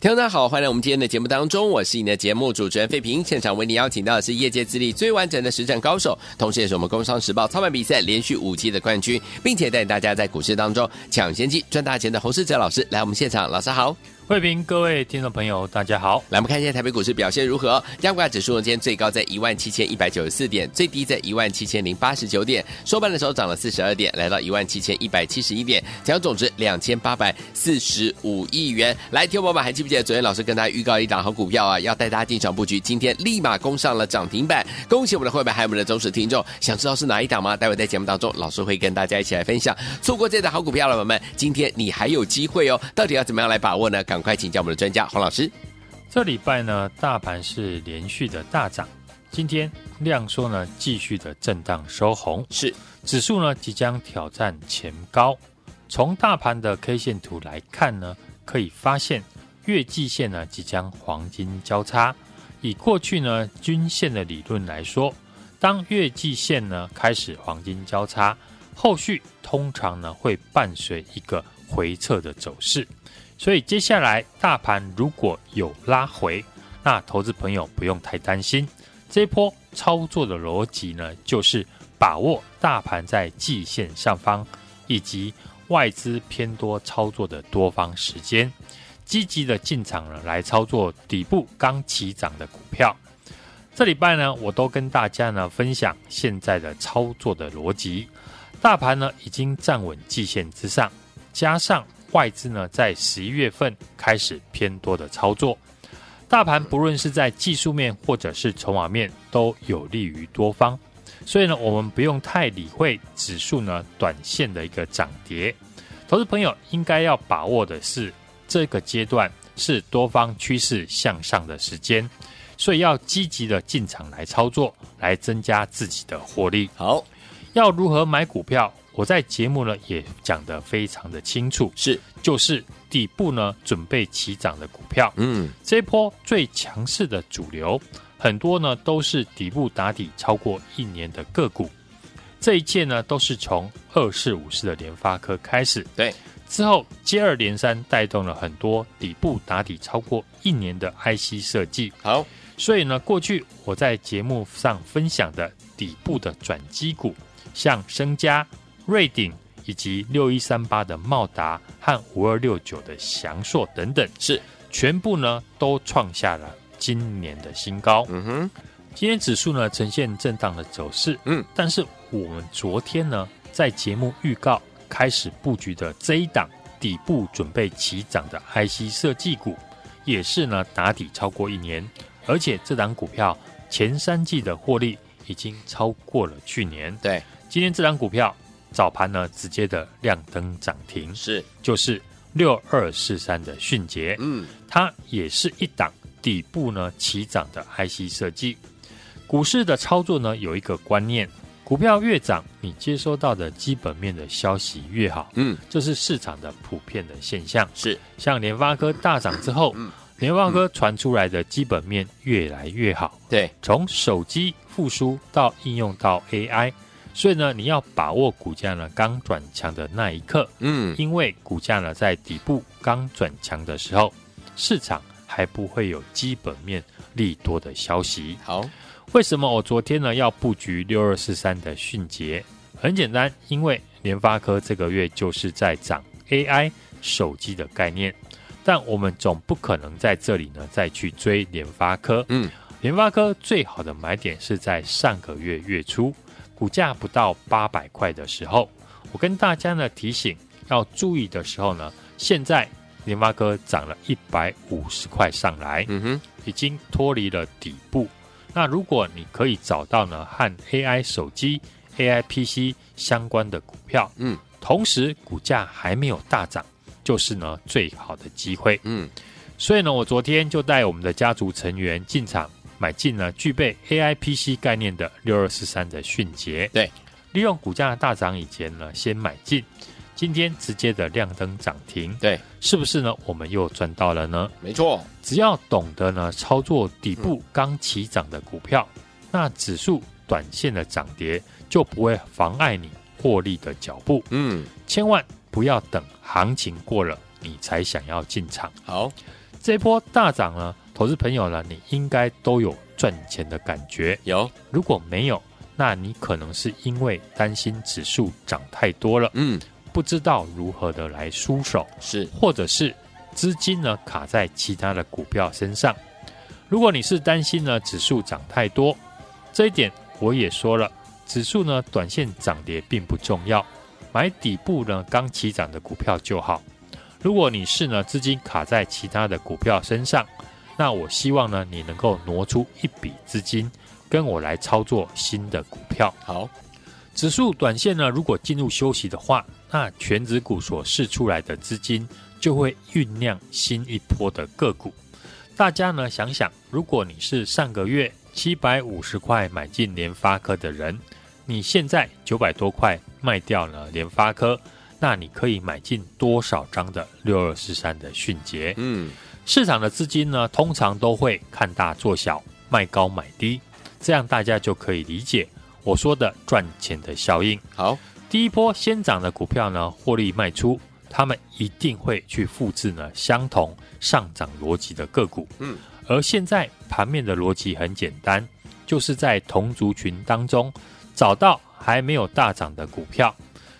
听众大家好，欢迎来我们今天的节目当中，我是你的节目主持人费平。现场为你邀请到的是业界资历最完整的实战高手，同时也是我们《工商时报》操盘比赛连续五期的冠军，并且带大家在股市当中抢先机赚大钱的侯世哲老师来我们现场，老师好。慧平，各位听众朋友，大家好。来，我们看一下台北股市表现如何？加权指数呢，今天最高在一万七千一百九十四点，最低在一万七千零八十九点，收盘的时候涨了四十二点，来到一万七千一百七十一点，成交总值两千八百四十五亿元。来，听友们还记不记得昨天老师跟大家预告一档好股票啊？要带大家进场布局，今天立马攻上了涨停板，恭喜我们的会员还有我们的忠实听众。想知道是哪一档吗？待会在节目当中，老师会跟大家一起来分享。错过这档好股票了，朋友们，今天你还有机会哦。到底要怎么样来把握呢？赶快请教我们的专家。洪老师，这礼拜呢，大盘是连续的大涨，今天量缩呢，继续的震荡收红，是指数呢即将挑战前高。从大盘的 K 线图来看呢，可以发现月季线呢即将黄金交叉。以过去呢均线的理论来说，当月季线呢开始黄金交叉，后续通常呢会伴随一个回撤的走势。所以接下来大盘如果有拉回，那投资朋友不用太担心。这一波操作的逻辑呢，就是把握大盘在季线上方，以及外资偏多操作的多方时间，积极的进场呢来操作底部刚起涨的股票。这礼拜呢，我都跟大家呢分享现在的操作的逻辑。大盘呢已经站稳季线之上，加上。外资呢，在十一月份开始偏多的操作，大盘不论是在技术面或者是筹码面，都有利于多方，所以呢，我们不用太理会指数呢短线的一个涨跌。投资朋友应该要把握的是这个阶段是多方趋势向上的时间，所以要积极的进场来操作，来增加自己的获利。好，要如何买股票？我在节目呢也讲得非常的清楚，是。就是底部呢准备起涨的股票，嗯，这一波最强势的主流，很多呢都是底部打底超过一年的个股，这一切呢都是从二四五四的联发科开始，对，之后接二连三带动了很多底部打底超过一年的 IC 设计，好，所以呢过去我在节目上分享的底部的转机股，像升佳。瑞鼎以及六一三八的茂达和五二六九的祥硕等等，是全部呢都创下了今年的新高。嗯哼，今天指数呢呈现震荡的走势。嗯，但是我们昨天呢在节目预告开始布局的这一档底部准备起涨的 IC 设计股，也是呢打底超过一年，而且这档股票前三季的获利已经超过了去年。对，今天这档股票。早盘呢，直接的亮灯涨停，是。就是六二四三的迅捷，嗯，它也是一档底部呢起涨的 IC 设计。股市的操作呢，有一个观念，股票越涨，你接收到的基本面的消息越好，嗯，这是市场的普遍的现象。是。像联发科大涨之后，嗯，联发科传出来的基本面越来越好，对，从手机复苏到应用到 AI。所以呢，你要把握股价呢刚转强的那一刻，嗯，因为股价呢在底部刚转强的时候，市场还不会有基本面利多的消息。好，为什么我昨天呢要布局六二四三的迅捷？很简单，因为联发科这个月就是在涨 AI 手机的概念，但我们总不可能在这里呢再去追联发科。嗯，联发科最好的买点是在上个月月初。股价不到八百块的时候，我跟大家呢提醒要注意的时候呢，现在联发科涨了一百五十块上来，嗯哼，已经脱离了底部。那如果你可以找到呢和 AI 手机、AI PC 相关的股票，嗯，同时股价还没有大涨，就是呢最好的机会，嗯。所以呢，我昨天就带我们的家族成员进场。买进了具备 AI PC 概念的六二四三的迅捷，对，利用股价大涨以前呢，先买进，今天直接的亮灯涨停，对，是不是呢？我们又赚到了呢？没错，只要懂得呢操作底部刚起涨的股票，嗯、那指数短线的涨跌就不会妨碍你获利的脚步。嗯，千万不要等行情过了你才想要进场。好。这波大涨呢，投资朋友呢，你应该都有赚钱的感觉。有，如果没有，那你可能是因为担心指数涨太多了，嗯，不知道如何的来出手，是，或者是资金呢卡在其他的股票身上。如果你是担心呢指数涨太多，这一点我也说了，指数呢短线涨跌并不重要，买底部呢刚起涨的股票就好。如果你是呢资金卡在其他的股票身上，那我希望呢你能够挪出一笔资金，跟我来操作新的股票。好，指数短线呢如果进入休息的话，那全指股所释出来的资金就会酝酿新一波的个股。大家呢想想，如果你是上个月七百五十块买进联发科的人，你现在九百多块卖掉了联发科。那你可以买进多少张的六二四三的迅捷？嗯，市场的资金呢，通常都会看大做小，卖高买低，这样大家就可以理解我说的赚钱的效应。好，第一波先涨的股票呢，获利卖出，他们一定会去复制呢相同上涨逻辑的个股。嗯，而现在盘面的逻辑很简单，就是在同族群当中找到还没有大涨的股票。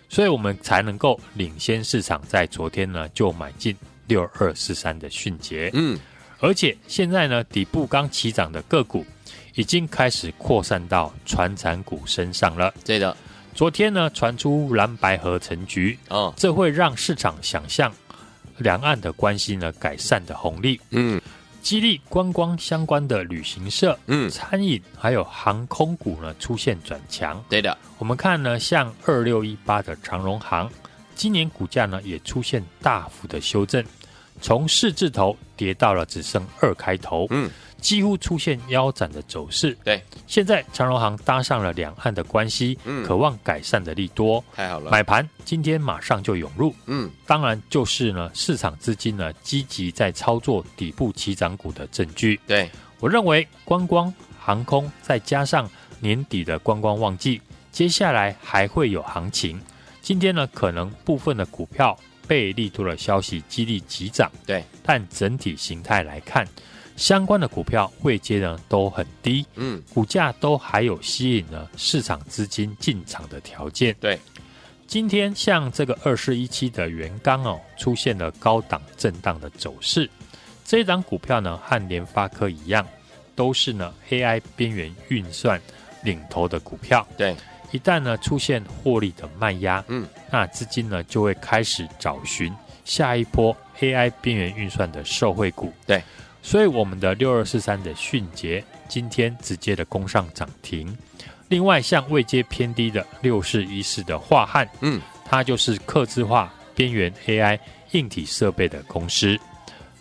所以我们才能够领先市场，在昨天呢就买进六二四三的迅捷，嗯，而且现在呢底部刚起涨的个股已经开始扩散到船产股身上了。对的，昨天呢传出蓝白合成局，哦，这会让市场想象两岸的关系呢改善的红利，嗯。激励观光相关的旅行社、嗯，餐饮还有航空股呢出现转强。对的，我们看呢，像二六一八的长荣航，今年股价呢也出现大幅的修正，从四字头跌到了只剩二开头。嗯。几乎出现腰斩的走势。对，现在长荣航搭上了两岸的关系，嗯，渴望改善的利多，太好了。买盘今天马上就涌入，嗯，当然就是呢，市场资金呢积极在操作底部起涨股的证据。对，我认为观光、航空再加上年底的观光旺季，接下来还会有行情。今天呢，可能部分的股票被利多的消息激励急涨，对，但整体形态来看。相关的股票位阶呢都很低，嗯，股价都还有吸引了市场资金进场的条件。对，今天像这个二四一七的元刚哦，出现了高档震荡的走势。这一档股票呢和联发科一样，都是呢 AI 边缘运算领头的股票。对，一旦呢出现获利的卖压，嗯，那资金呢就会开始找寻下一波 AI 边缘运算的受惠股。对。所以我们的六二四三的迅捷今天直接的攻上涨停。另外，像位阶偏低的六四一四的化汉，嗯，它就是客制化边缘 AI 硬体设备的公司，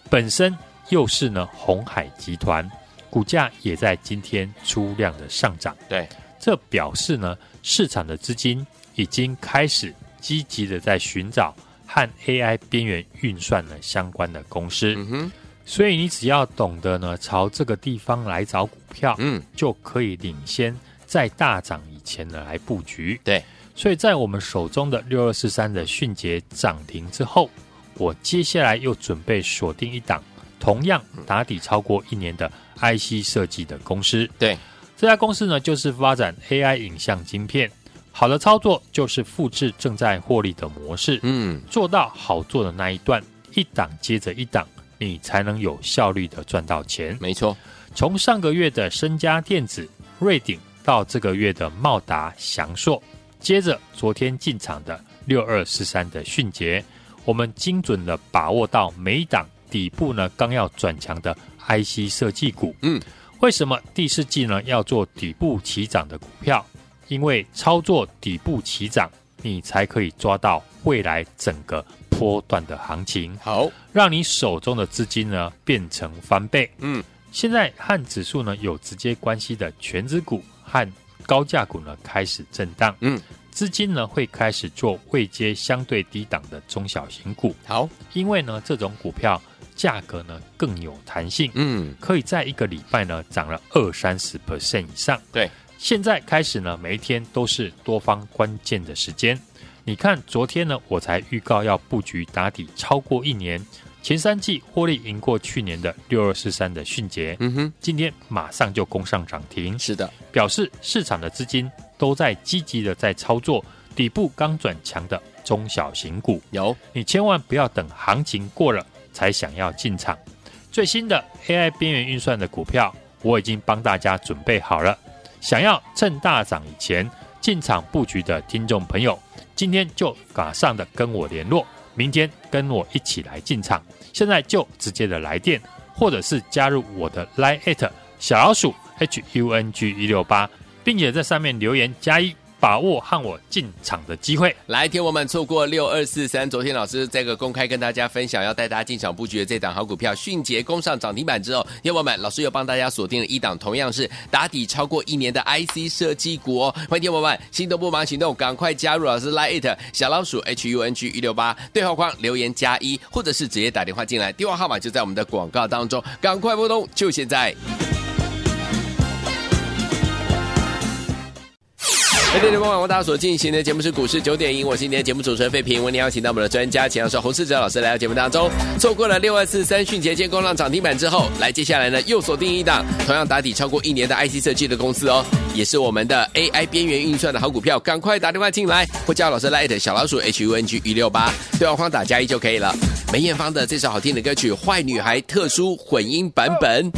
本身又是呢红海集团，股价也在今天出量的上涨。对，这表示呢市场的资金已经开始积极的在寻找和 AI 边缘运算呢相关的公司。嗯哼。所以你只要懂得呢，朝这个地方来找股票，嗯，就可以领先在大涨以前呢来布局。对，所以在我们手中的六二四三的迅捷涨停之后，我接下来又准备锁定一档同样打底超过一年的 IC 设计的公司。对，这家公司呢就是发展 AI 影像晶片，好的操作就是复制正在获利的模式，嗯，做到好做的那一段，一档接着一档。你才能有效率的赚到钱。没错，从上个月的身家电子、瑞鼎到这个月的茂达、祥硕，接着昨天进场的六二四三的迅捷，我们精准的把握到每一档底部呢刚要转强的 IC 设计股。嗯，为什么第四季呢要做底部起涨的股票？因为操作底部起涨，你才可以抓到未来整个。波段的行情，好，让你手中的资金呢变成翻倍。嗯，现在和指数呢有直接关系的全指股和高价股呢开始震荡。嗯，资金呢会开始做位阶相对低档的中小型股。好，因为呢这种股票价格呢更有弹性。嗯，可以在一个礼拜呢涨了二三十 percent 以上。对，现在开始呢每一天都是多方关键的时间。你看，昨天呢，我才预告要布局打底超过一年，前三季获利赢过去年的六二四三的迅捷，嗯哼，今天马上就攻上涨停，是的，表示市场的资金都在积极的在操作底部刚转强的中小型股，有你千万不要等行情过了才想要进场。最新的 AI 边缘运算的股票，我已经帮大家准备好了，想要趁大涨以前进场布局的听众朋友，今天就马上的跟我联络。明天跟我一起来进场，现在就直接的来电，或者是加入我的 Line@ 小老鼠 H U N G 一六八，并且在上面留言加一。把握和我进场的机会，来听我们错过六二四三。昨天老师这个公开跟大家分享，要带大家进场布局的这档好股票，迅捷攻上涨停板之后，听我们老师又帮大家锁定了一档，同样是打底超过一年的 IC 设计股哦。欢迎听我们心动不忙行动，赶快加入老师 Line 小老鼠 H U N G 一六八对话框留言加一，或者是直接打电话进来，电话号码就在我们的广告当中，赶快拨通，就现在。各位听众朋友，大家所进行的节目是股市九点赢，我是今天节目主持人费平。为您邀请到我们的专家，请到是洪世哲老师来到节目当中。错过了六二四三迅捷建工浪涨停板之后，来接下来呢又锁定一档同样打底超过一年的 IC 设计的公司哦，也是我们的 AI 边缘运算的好股票，赶快打电话进来，或加老师 Line 小老鼠 HUNG 一六八对话框打加一就可以了。梅艳芳的这首好听的歌曲《坏女孩》特殊混音版本。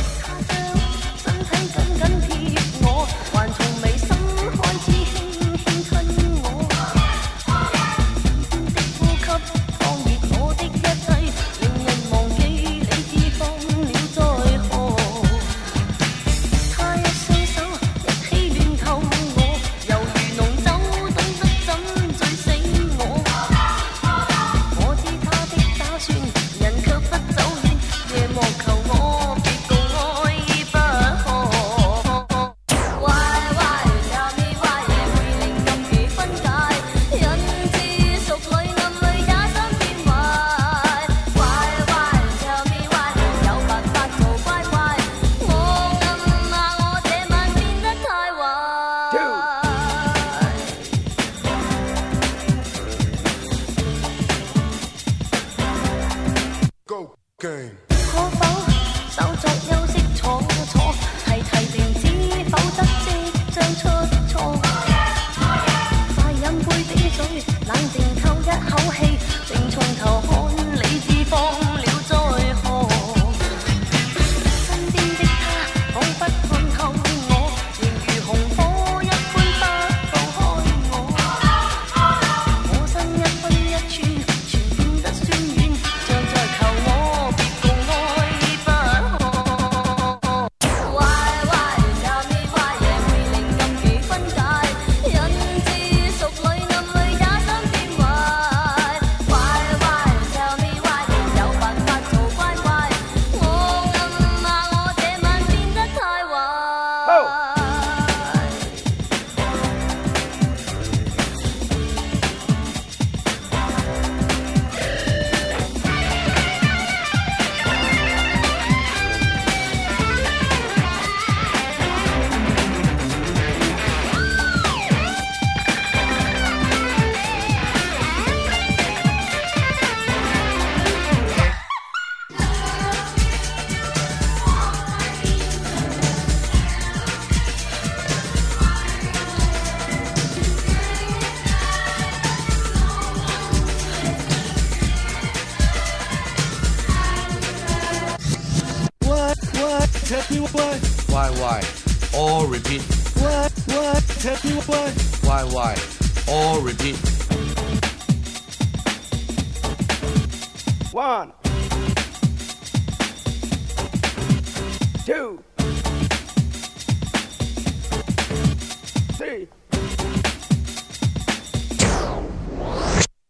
see.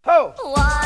Ho! Oh.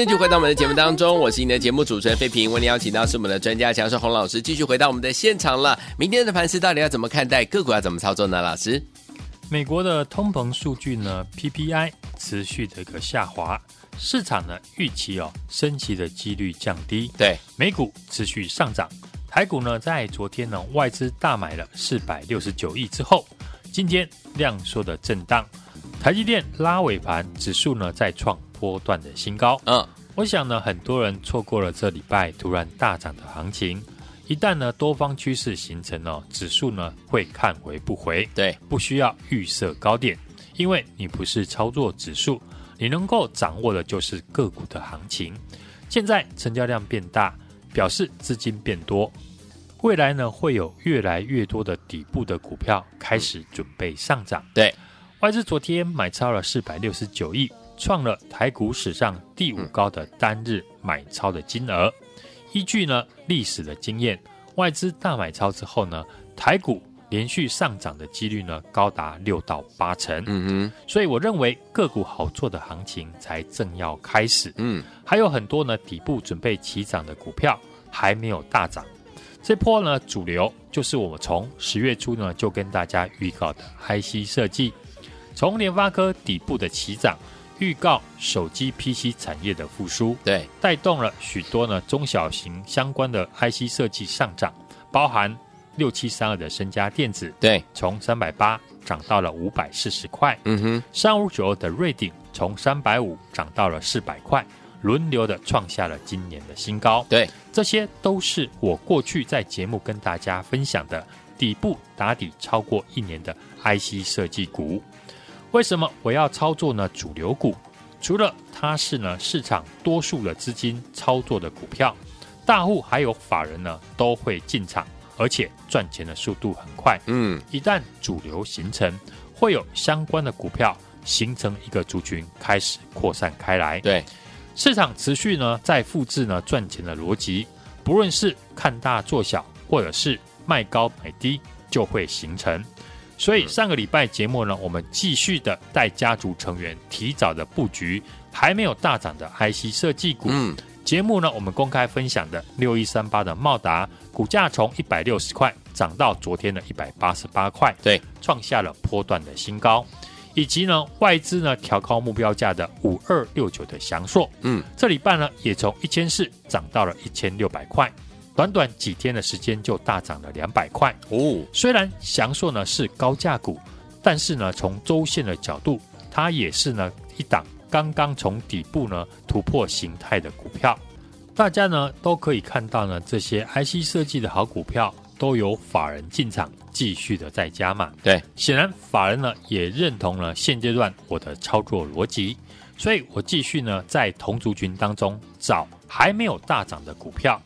欢迎继续回到我们的节目当中，我是你的节目主持人费平。为你邀请到是我们的专家强势洪老师，继续回到我们的现场了。明天的盘势到底要怎么看待？个股要怎么操作呢？老师，美国的通膨数据呢，PPI 持续的一个下滑，市场呢预期哦升息的几率降低。对，美股持续上涨，台股呢在昨天呢外资大买了四百六十九亿之后，今天量缩的震荡，台积电拉尾盘，指数呢再创。波段的新高，嗯，我想呢，很多人错过了这礼拜突然大涨的行情。一旦呢多方趋势形成哦，指数呢会看回不回，对，不需要预设高点，因为你不是操作指数，你能够掌握的就是个股的行情。现在成交量变大，表示资金变多，未来呢会有越来越多的底部的股票开始准备上涨。对，外资昨天买超了四百六十九亿。创了台股史上第五高的单日买超的金额。依据呢历史的经验，外资大买超之后呢，台股连续上涨的几率呢高达六到八成。嗯哼，所以我认为个股好做的行情才正要开始。嗯，还有很多呢底部准备起涨的股票还没有大涨。这波呢主流就是我们从十月初呢就跟大家预告的 IC 设计，从联发科底部的起涨。预告手机 PC 产业的复苏，对，带动了许多呢中小型相关的 IC 设计上涨，包含六七三二的身家电子，对，从三百八涨到了五百四十块，嗯哼，三五九二的瑞鼎从三百五涨到了四百块，轮流的创下了今年的新高，对，这些都是我过去在节目跟大家分享的底部打底超过一年的 IC 设计股。为什么我要操作呢？主流股除了它是呢市场多数的资金操作的股票，大户还有法人呢都会进场，而且赚钱的速度很快。嗯，一旦主流形成，会有相关的股票形成一个族群开始扩散开来。对，市场持续呢在复制呢赚钱的逻辑，不论是看大做小，或者是卖高买低，就会形成。所以上个礼拜节目呢，我们继续的带家族成员提早的布局还没有大涨的 IC 设计股。嗯，节目呢，我们公开分享的六一三八的茂达股价从一百六十块涨到昨天的一百八十八块，对，创下了波段的新高。以及呢，外资呢调高目标价的五二六九的祥硕，嗯，这礼拜呢也从一千四涨到了一千六百块。短短几天的时间就大涨了两百块哦。虽然翔硕呢是高价股，但是呢从周线的角度，它也是呢一档刚刚从底部呢突破形态的股票。大家呢都可以看到呢这些 IC 设计的好股票都有法人进场，继续的在加码。对，显然法人呢也认同了现阶段我的操作逻辑，所以我继续呢在同族群当中找还没有大涨的股票。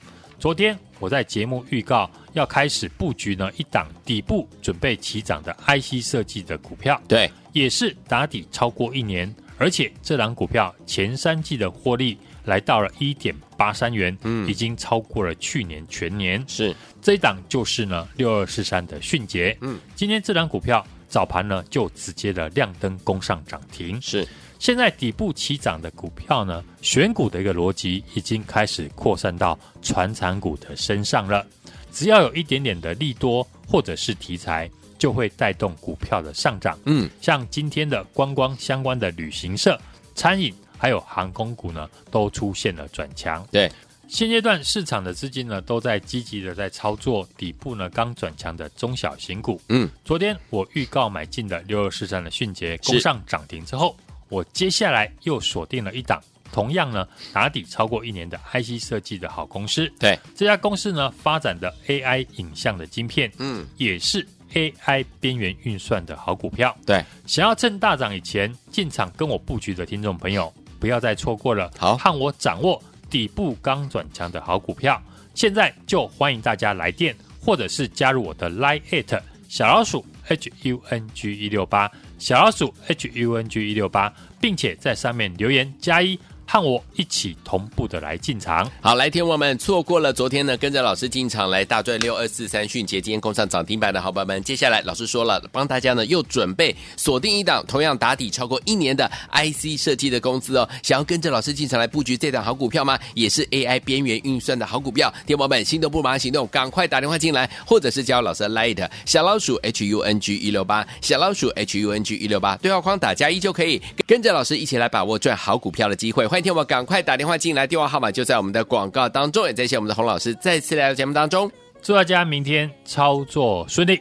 昨天我在节目预告要开始布局呢一档底部准备起涨的 IC 设计的股票，对，也是打底超过一年，而且这档股票前三季的获利来到了一点八三元，嗯，已经超过了去年全年。是。这一档就是呢六二四三的迅捷，嗯，今天这档股票早盘呢就直接的亮灯攻上涨停，是。现在底部起涨的股票呢，选股的一个逻辑已经开始扩散到传产股的身上了。只要有一点点的利多或者是题材，就会带动股票的上涨。嗯，像今天的观光相关的旅行社、餐饮还有航空股呢，都出现了转强。对，现阶段市场的资金呢，都在积极的在操作底部呢刚转强的中小型股。嗯，昨天我预告买进的六二四三的迅捷攻上涨停之后。我接下来又锁定了一档，同样呢打底超过一年的 IC 设计的好公司。对，这家公司呢发展的 AI 影像的晶片，嗯，也是 AI 边缘运算的好股票。对，想要趁大涨以前进场跟我布局的听众朋友，不要再错过了。好，看我掌握底部刚转强的好股票，现在就欢迎大家来电，或者是加入我的 Line@ 小老鼠 HUNG 一六八。小老鼠 H U N G 一六八，并且在上面留言加一和我一起同步的来进场。好，来听我们错过了昨天呢，跟着老师进场来大赚六二四三迅捷，今天攻上涨停板的好朋友们，接下来老师说了，帮大家呢又准备锁定一档同样打底超过一年的 IC 设计的公司哦，想要跟着老师进场来布局这档好股票吗？也是 AI 边缘运算的好股票，听友们心动不马上行动，赶快打电话进来，或者是加老师 Light 小老鼠 H U N G 一六八小老鼠 H U N G 一六八对话框打加一就可以跟着老师一起来把握赚好股票的机会。欢迎听我赶快打电话进来，电话号码就在我们的广告当中。也谢谢我们的洪老师再次来到节目当中，祝大家明天操作顺利。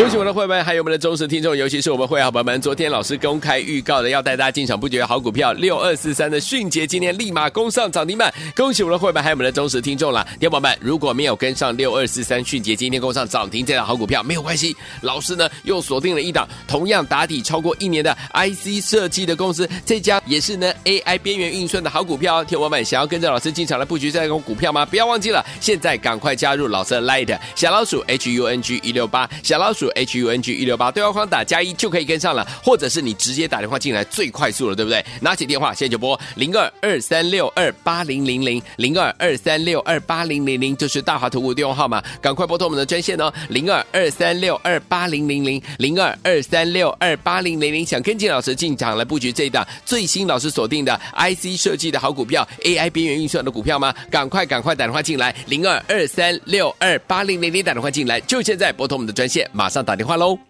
恭喜我们的会员，还有我们的忠实听众，尤其是我们会员好朋友们。昨天老师公开预告的，要带大家进场布局好股票六二四三的迅捷，今天立马攻上涨停板。恭喜我们的会员，还有我们的忠实听众了。天宝们，如果没有跟上六二四三迅捷今天攻上涨停这档好股票，没有关系，老师呢又锁定了一档同样打底超过一年的 IC 设计的公司，这家也是呢 AI 边缘运算的好股票。天宝们，想要跟着老师进场来布局这档股票吗？不要忘记了，现在赶快加入老师的 Light 小老鼠 H U N G 一六八小老鼠。H U N G 一六八对话框打加一就可以跟上了，或者是你直接打电话进来最快速了，对不对？拿起电话现在就拨零二二三六二八零零零零二二三六二八零零零，这是大华投顾电话号码，赶快拨通我们的专线哦，零二二三六二八零零零零二二三六二八零零零，想跟进老师进场来布局这一档最新老师锁定的 I C 设计的好股票，AI 边缘运算的股票吗？赶快赶快打电话进来，零二二三六二八零零零打电话进来，就现在拨通我们的专线，马上打电话喽。